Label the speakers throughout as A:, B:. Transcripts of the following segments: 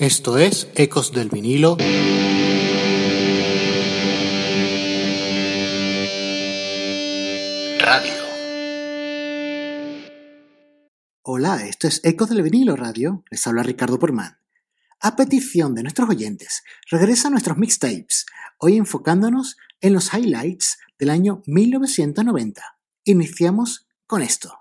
A: Esto es Ecos del vinilo. Radio.
B: Hola, esto es Ecos del vinilo radio. Les habla Ricardo Porman. A petición de nuestros oyentes, regresan nuestros mixtapes, hoy enfocándonos en los highlights del año 1990. Iniciamos con esto.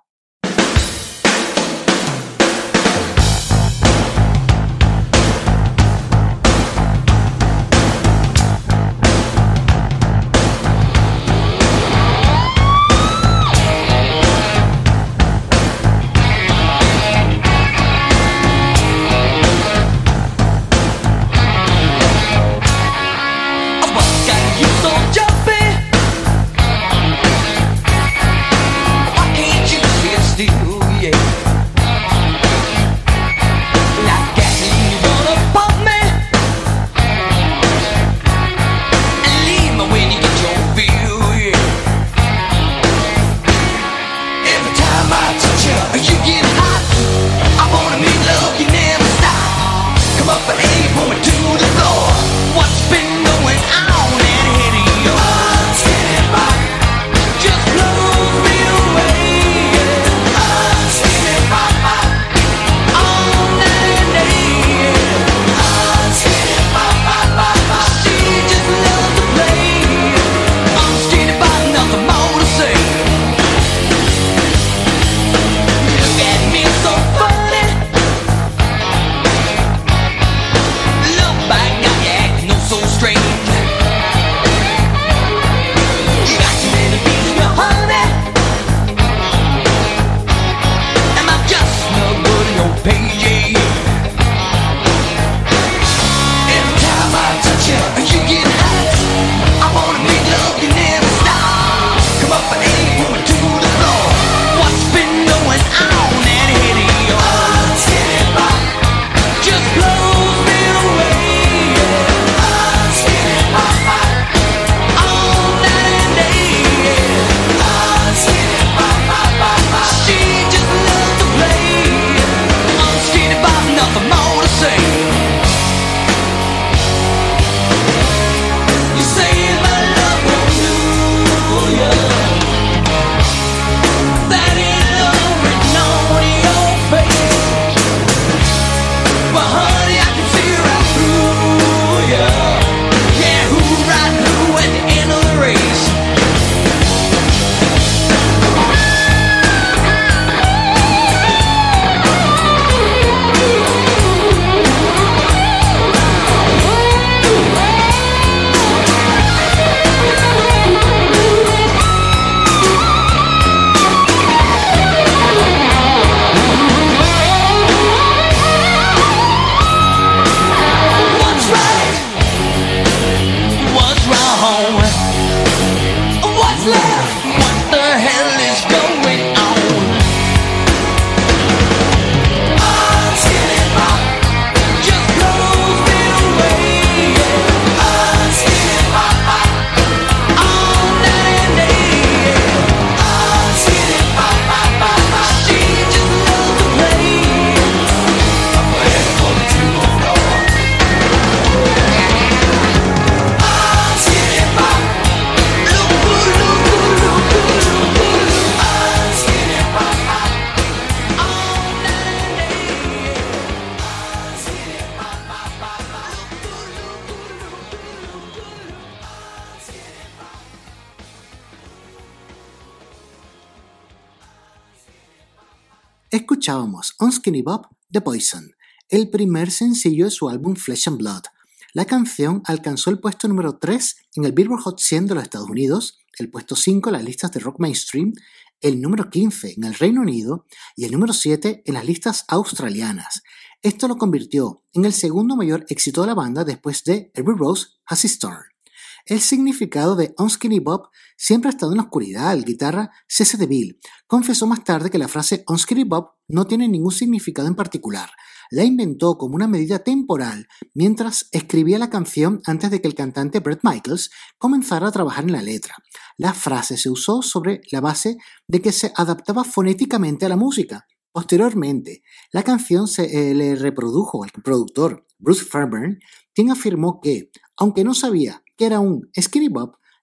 B: On Skinny Bob de Poison, el primer sencillo de su álbum Flesh and Blood. La canción alcanzó el puesto número 3 en el Billboard Hot 100 de los Estados Unidos, el puesto 5 en las listas de rock mainstream, el número 15 en el Reino Unido y el número 7 en las listas australianas. Esto lo convirtió en el segundo mayor éxito de la banda después de Every Rose Has Its Thorn. El significado de Unskinny Bob siempre ha estado en la oscuridad. El guitarra C.C. DeVille confesó más tarde que la frase Unskinny Bob no tiene ningún significado en particular. La inventó como una medida temporal mientras escribía la canción antes de que el cantante Brett Michaels comenzara a trabajar en la letra. La frase se usó sobre la base de que se adaptaba fonéticamente a la música,
A: Posteriormente, la canción se eh, le reprodujo al productor Bruce Fairburn, quien afirmó que, aunque no sabía que era un skinny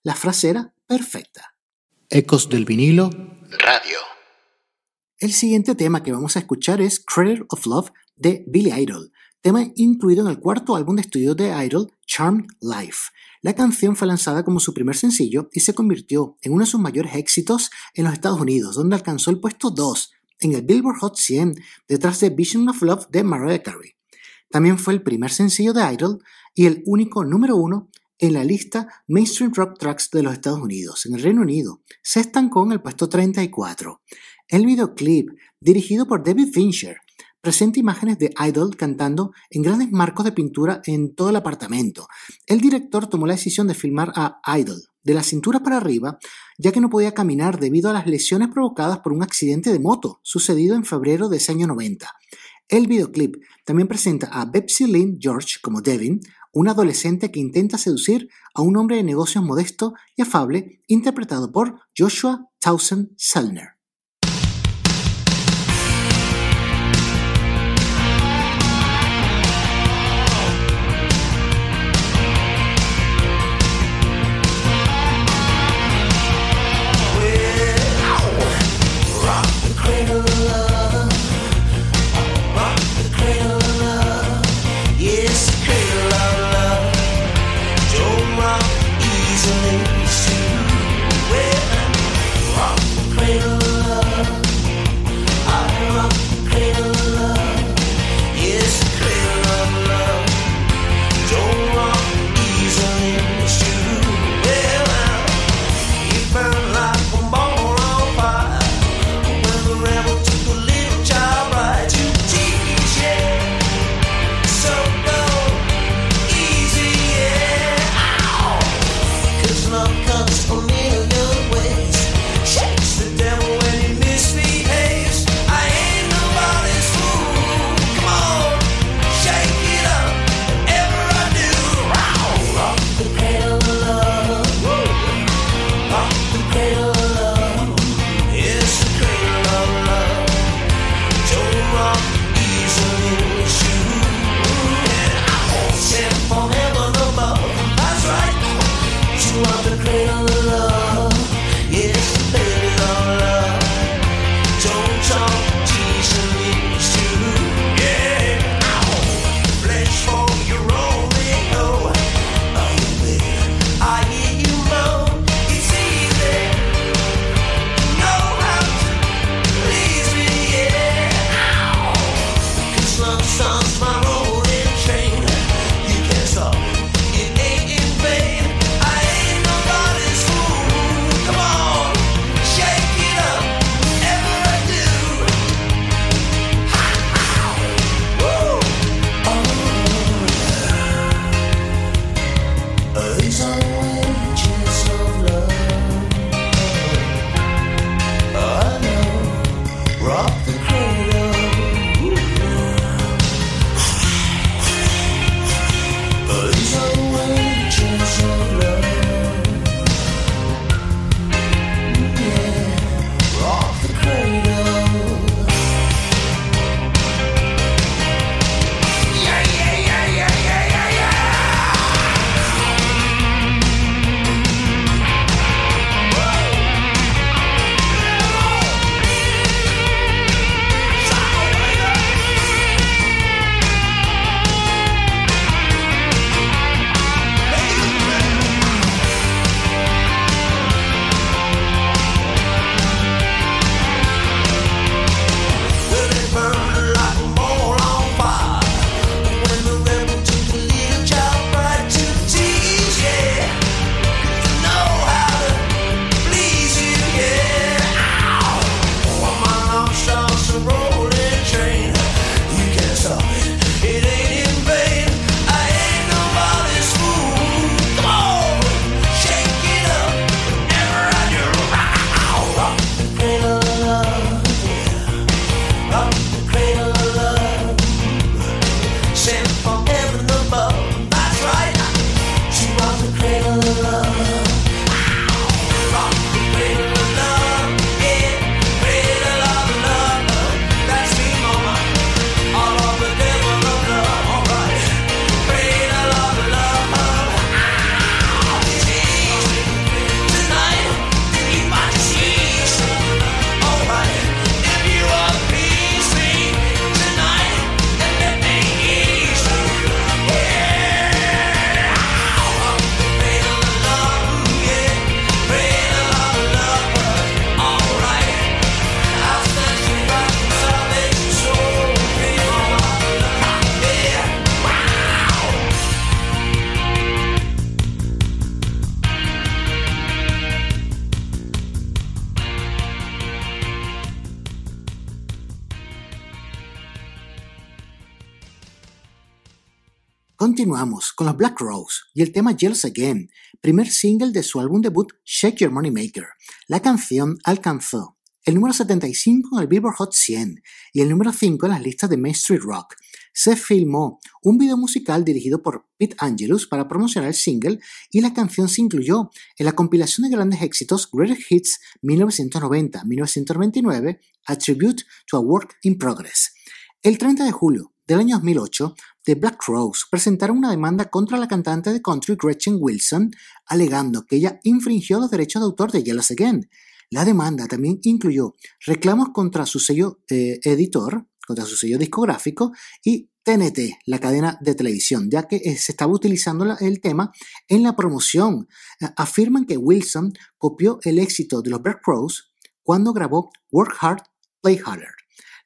A: la frase era perfecta.
C: Ecos del vinilo Radio.
A: El siguiente tema que vamos a escuchar es Cradle of Love de Billy Idol, tema incluido en el cuarto álbum de estudio de Idol, Charmed Life. La canción fue lanzada como su primer sencillo y se convirtió en uno de sus mayores éxitos en los Estados Unidos, donde alcanzó el puesto 2 en el Billboard Hot 100 detrás de Vision of Love de Mariah Carey. También fue el primer sencillo de Idol y el único número uno en la lista Mainstream Rock Tracks de los Estados Unidos. En el Reino Unido se estancó en el puesto 34. El videoclip, dirigido por David Fincher, presenta imágenes de Idol cantando en grandes marcos de pintura en todo el apartamento. El director tomó la decisión de filmar a Idol de la cintura para arriba, ya que no podía caminar debido a las lesiones provocadas por un accidente de moto sucedido en febrero de ese año 90. El videoclip también presenta a Betsy Lynn George como Devin, un adolescente que intenta seducir a un hombre de negocios modesto y afable, interpretado por Joshua Towson Selner.
D: Continuamos con los Black Rose y el tema Jealous Again, primer single de su álbum debut Shake Your Money Maker. La canción alcanzó el número 75 en el Billboard Hot 100 y el número 5 en las listas de Main Street Rock. Se filmó un video musical dirigido por Pete Angelus para promocionar el single y la canción se incluyó en la compilación de grandes éxitos Greatest Hits 1990-1999, A Tribute to a Work in Progress. El 30 de julio del año 2008, The Black Rose presentaron una demanda contra la cantante de country Gretchen Wilson, alegando que ella infringió los derechos de autor de Jealous Again. La demanda también incluyó reclamos contra su sello eh, editor, contra su sello discográfico y TNT, la cadena de televisión, ya que eh, se estaba utilizando el tema en la promoción. Eh, afirman que Wilson copió el éxito de los Black Rose cuando grabó Work Hard, Play Harder.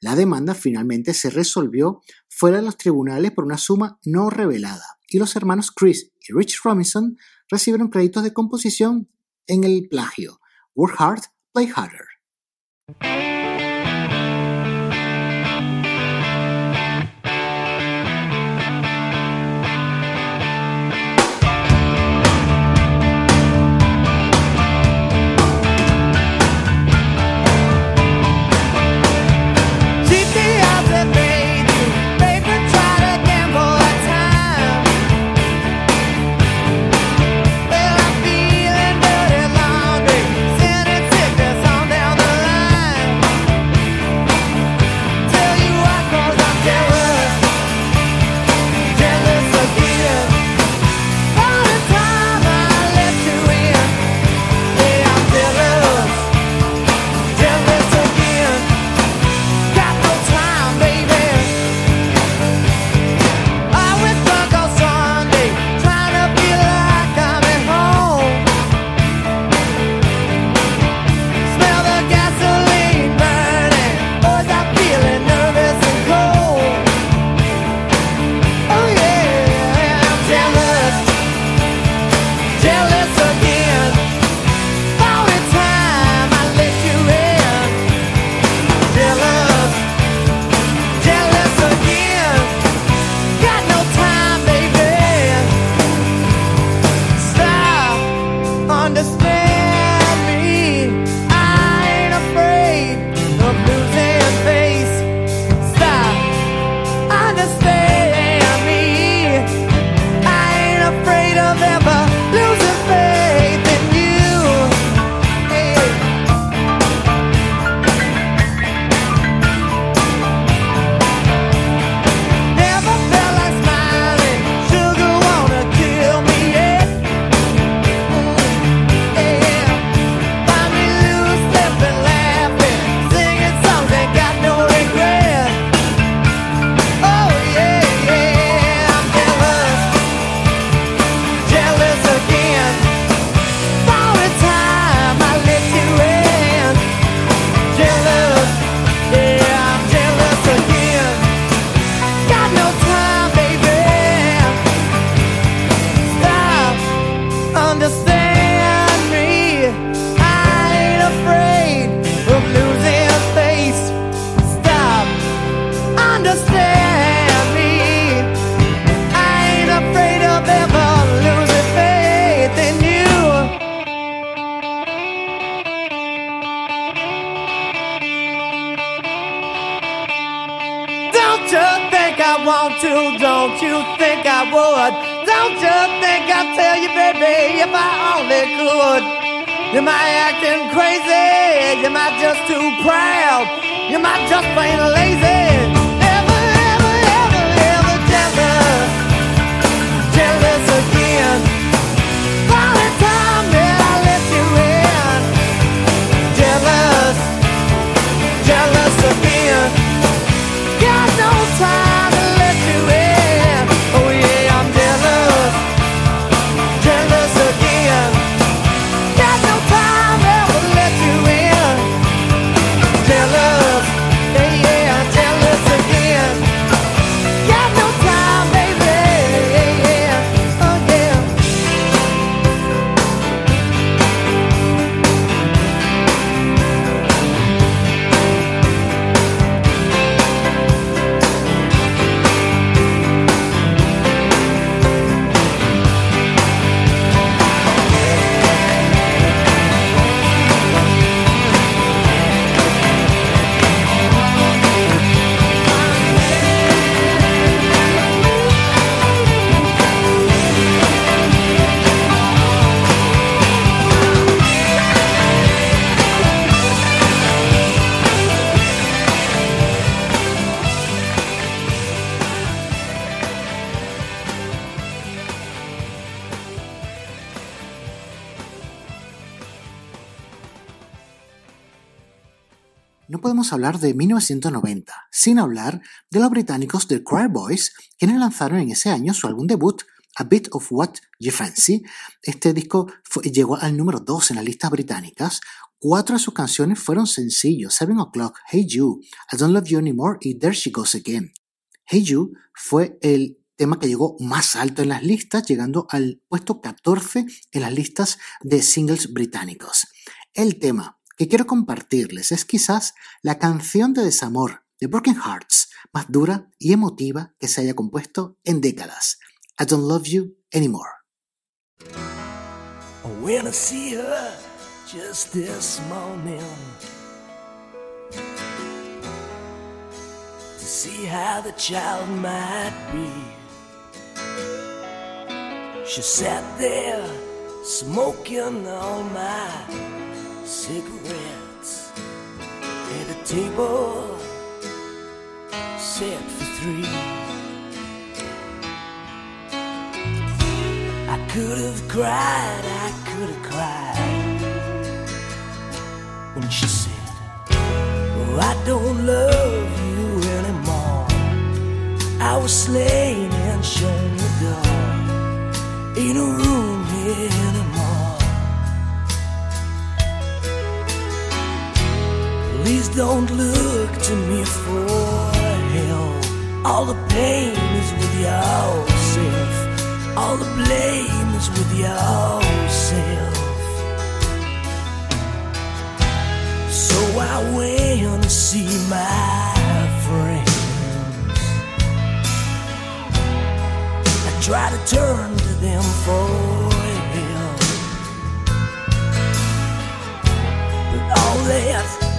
D: La demanda finalmente se resolvió fuera de los tribunales por una suma no revelada y los hermanos Chris y Rich Robinson recibieron créditos de composición en el plagio. Work hard, play harder.
E: Podemos hablar de 1990 sin hablar de los británicos The Cry Boys, quienes lanzaron en ese año su álbum debut A Bit of What You Fancy. Este disco llegó al número 2 en las listas británicas. Cuatro de sus canciones fueron sencillos: Seven O'Clock, Hey You, I Don't Love You Anymore y There She Goes Again. Hey You fue el tema que llegó más alto en las listas, llegando al puesto 14 en las listas de singles británicos. El tema que quiero compartirles es quizás la canción de desamor de Broken Hearts más dura y emotiva que se haya compuesto en décadas. I Don't Love You Anymore. See her just this to see how the child might be. She sat there smoking all my cigarettes at a table set for three. I could have cried, I could have cried when she said, oh, I don't love you anymore. I was slain and shown the door. in a room don't look to me for help. All the pain is with yourself. All the blame is with yourself. So I went to see my friends. I try to turn to them for help. But all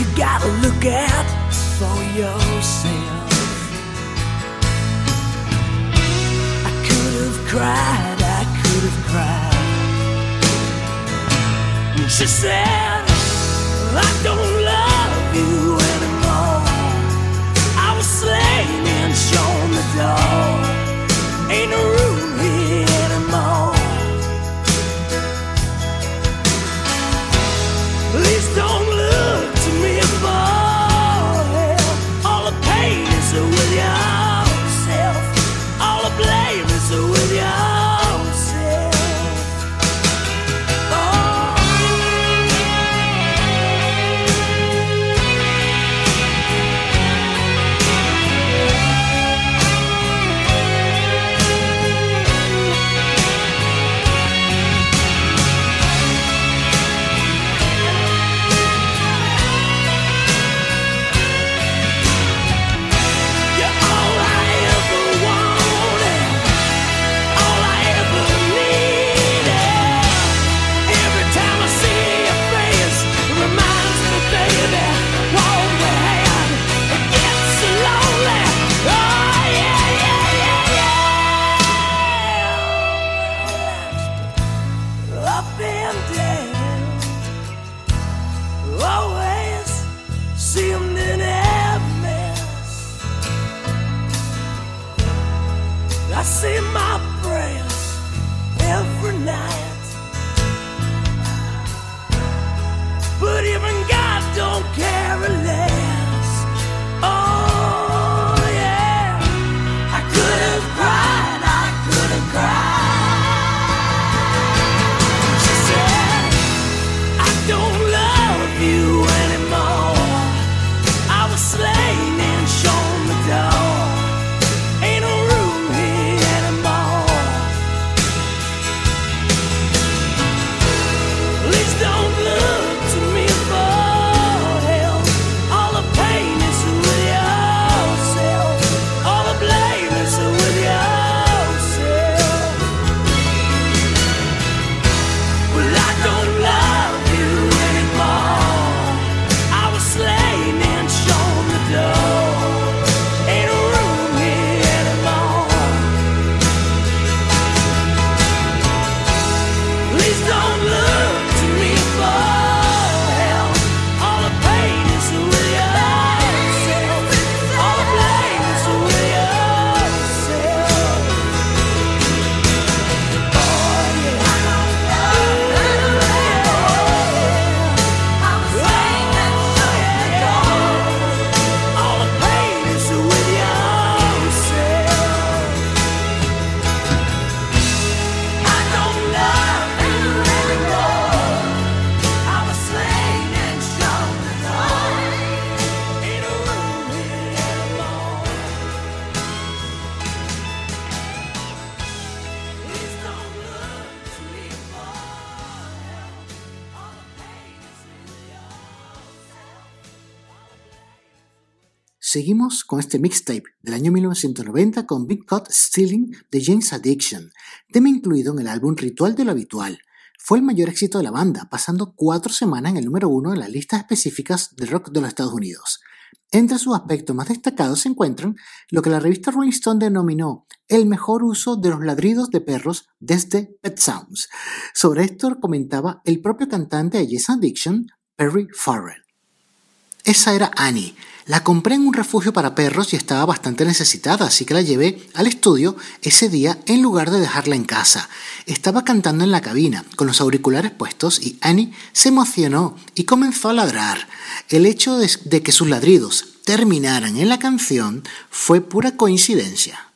E: you gotta look out for yourself. I could have cried, I could have cried. She said, I don't love you anymore. I was slain and shown the door. Ain't no room
A: Seguimos con este mixtape del año 1990 con Big Cut Stealing de James Addiction, tema incluido en el álbum Ritual de lo Habitual. Fue el mayor éxito de la banda, pasando cuatro semanas en el número uno en las listas específicas de rock de los Estados Unidos. Entre sus aspectos más destacados se encuentran lo que la revista Rolling Stone denominó el mejor uso de los ladridos de perros desde Pet Sounds. Sobre esto comentaba el propio cantante de Yes Addiction, Perry Farrell. Esa era Annie. La compré en un refugio para perros y estaba bastante necesitada, así que la llevé al estudio ese día en lugar de dejarla en casa. Estaba cantando en la cabina, con los auriculares puestos, y Annie se emocionó y comenzó a ladrar. El hecho de, que sus ladridos terminaran en la canción fue pura coincidencia.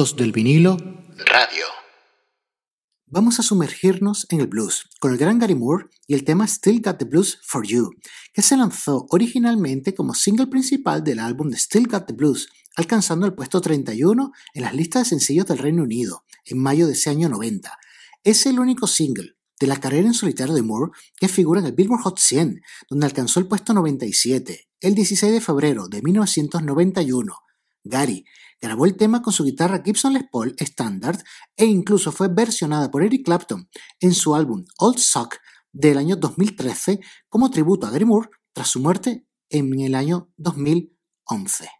C: Del vinilo.
A: Radio. Vamos a sumergirnos en el blues con el gran Gary Moore y el tema Still Got the Blues for You, que se lanzó originalmente como single principal del álbum de Still Got the Blues, alcanzando el puesto 31 en las listas de sencillos del Reino Unido en mayo de ese año 90. Es el único single de la carrera en solitario de Moore que figura en el Billboard Hot 100, donde alcanzó el puesto 97 el 16 de febrero de 1991. Gary Grabó el tema con su guitarra Gibson Les Paul Standard e incluso fue versionada por Eric Clapton en su álbum Old Sock del año 2013 como tributo a Gary Moore tras su muerte en el año 2011.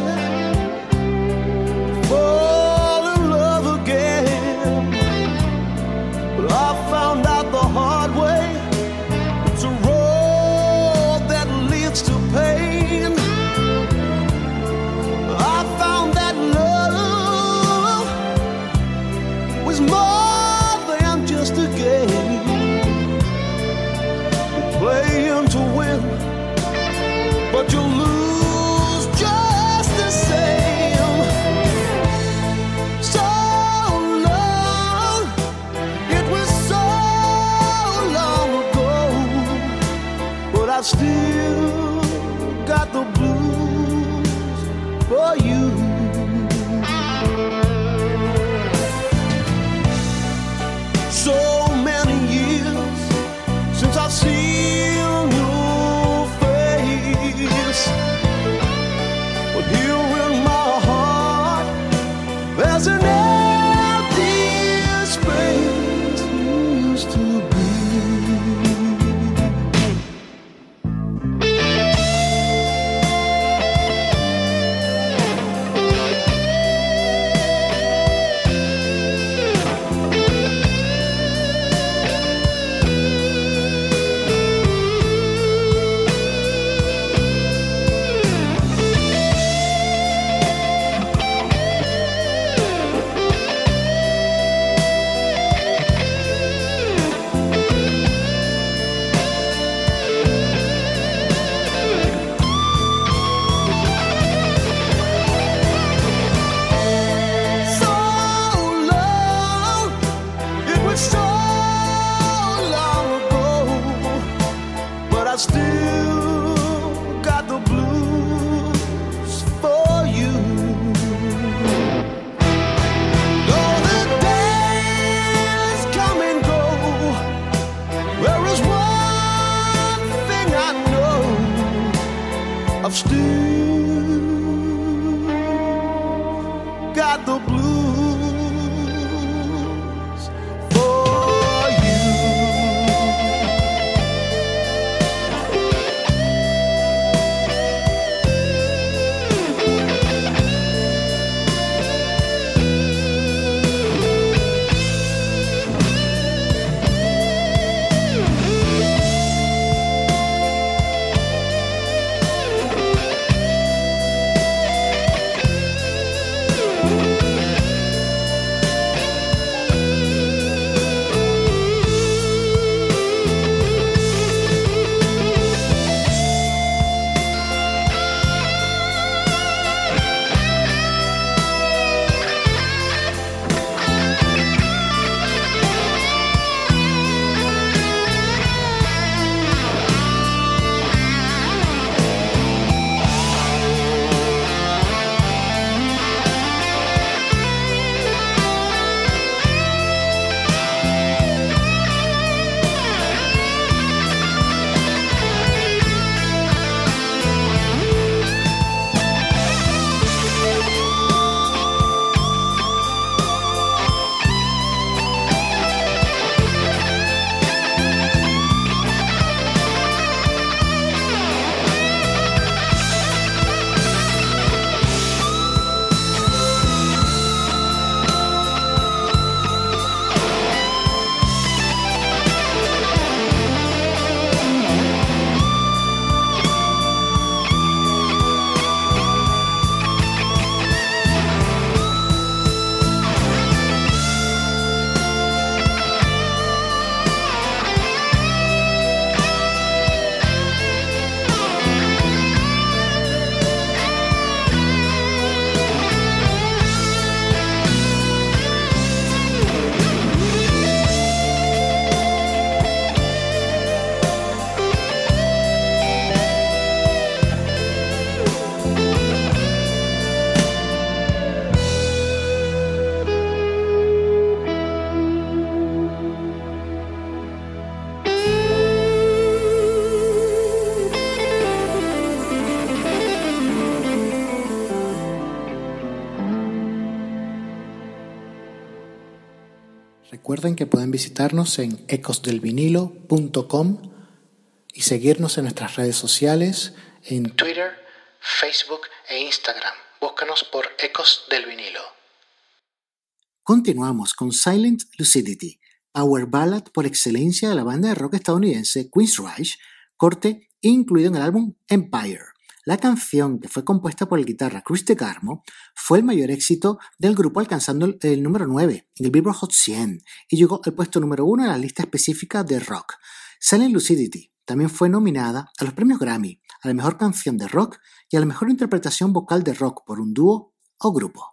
A: Recuerden que pueden visitarnos en ecosdelvinilo.com y seguirnos en nuestras redes sociales en Twitter, Facebook e Instagram. Búscanos por Ecos del Vinilo.
F: Continuamos con Silent Lucidity, power ballad por excelencia de la banda de rock estadounidense Queensryche, corte incluido en el álbum Empire. La canción, que fue compuesta por el guitarra Chris DeGarmo, fue el mayor éxito del grupo alcanzando el, el número 9 en el Billboard Hot 100 y llegó al puesto número 1 en la lista específica de rock. Silent Lucidity también fue nominada a los premios Grammy, a la mejor canción de rock y a la mejor interpretación vocal de rock por un dúo o grupo.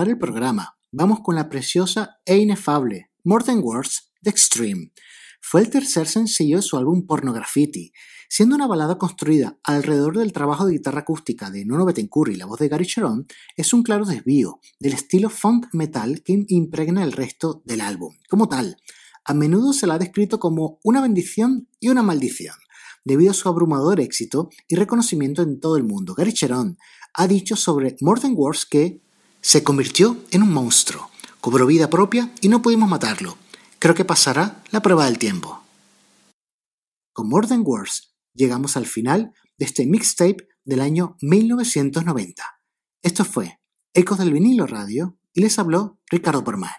A: El programa. Vamos con la preciosa e inefable More Than Words de Extreme. Fue el tercer sencillo de su álbum Pornograffiti, siendo una balada construida alrededor del trabajo de guitarra acústica de Nono Betancourt y la voz de Gary Sharon, es un claro desvío del estilo funk metal que impregna el resto del álbum. Como tal, a menudo se la ha descrito como una bendición y una maldición, debido a su abrumador éxito y reconocimiento en todo el mundo. Gary Sharon ha dicho sobre More Than Words que se convirtió en un monstruo, cobró vida propia y no pudimos matarlo. Creo que pasará la prueba del tiempo. Con More Than Words llegamos al final de este mixtape del año 1990. Esto fue Ecos del vinilo radio y les habló Ricardo Porman.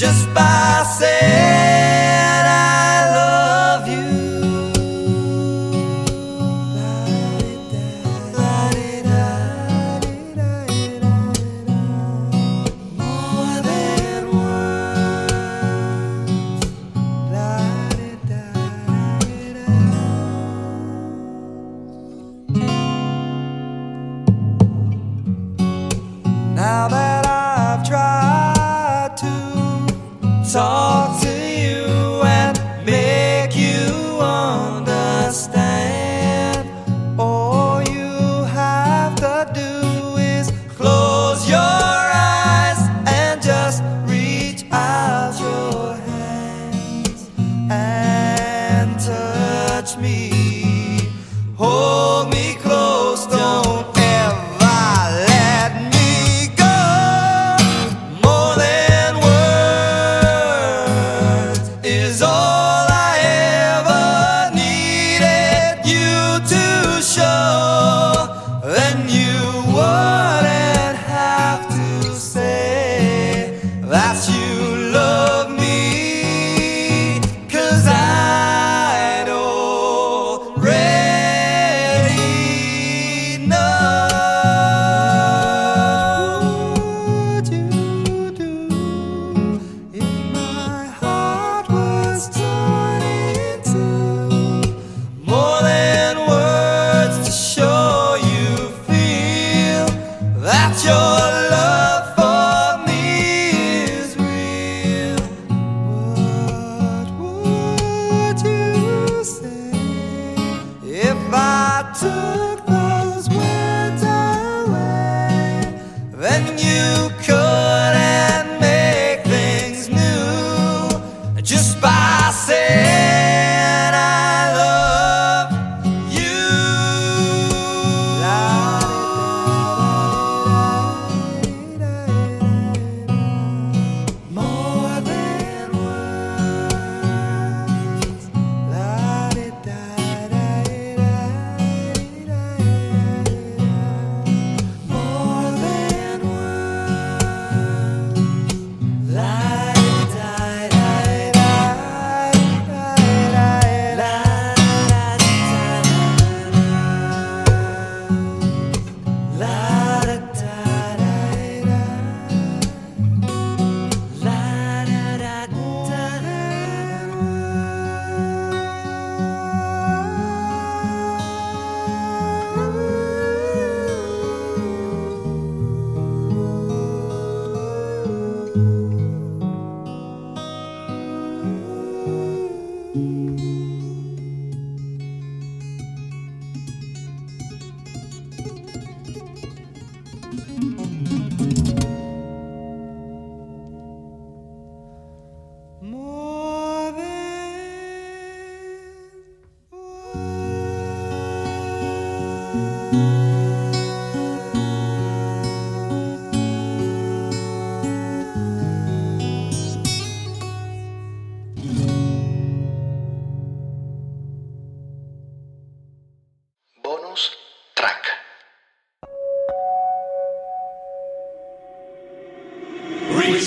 D: Just by saying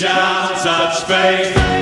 D: shouts out
A: space.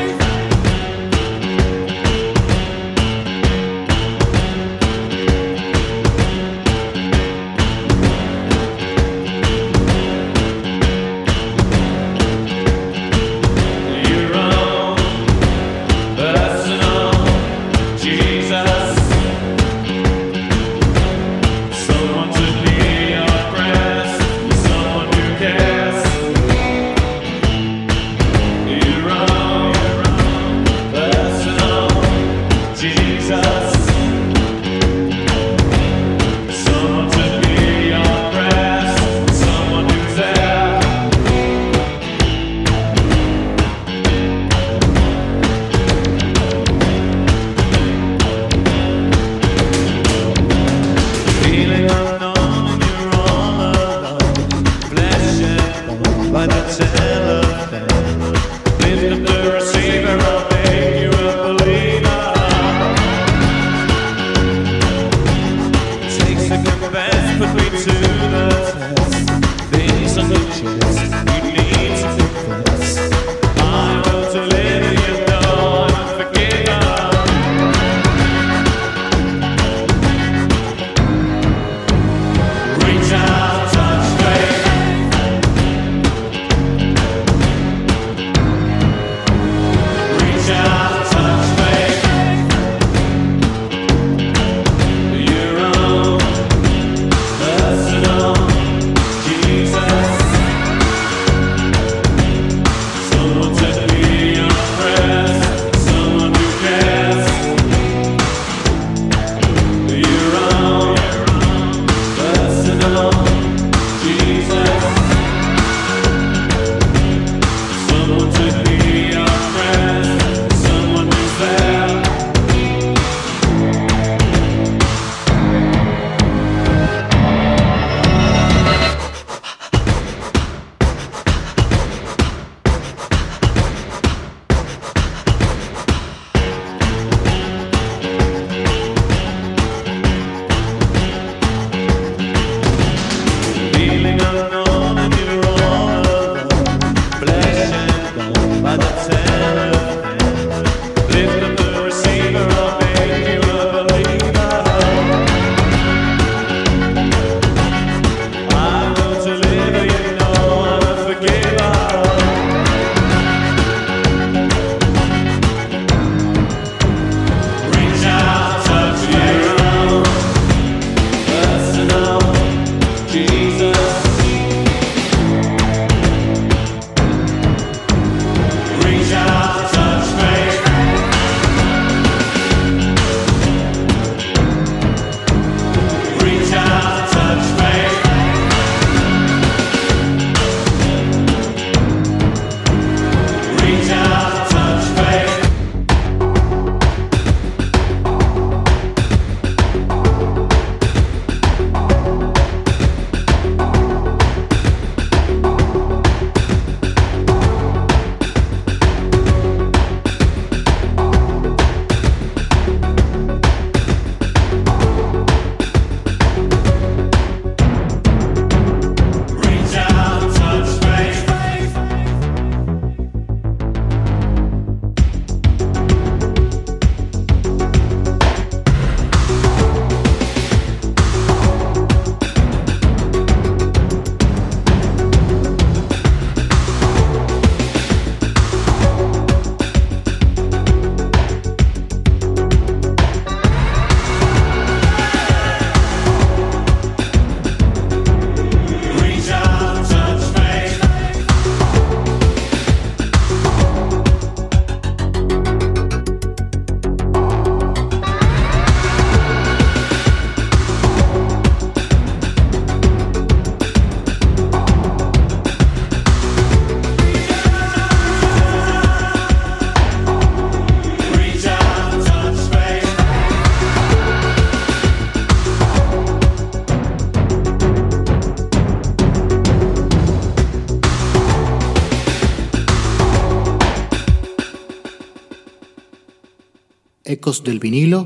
A: Del vinilo,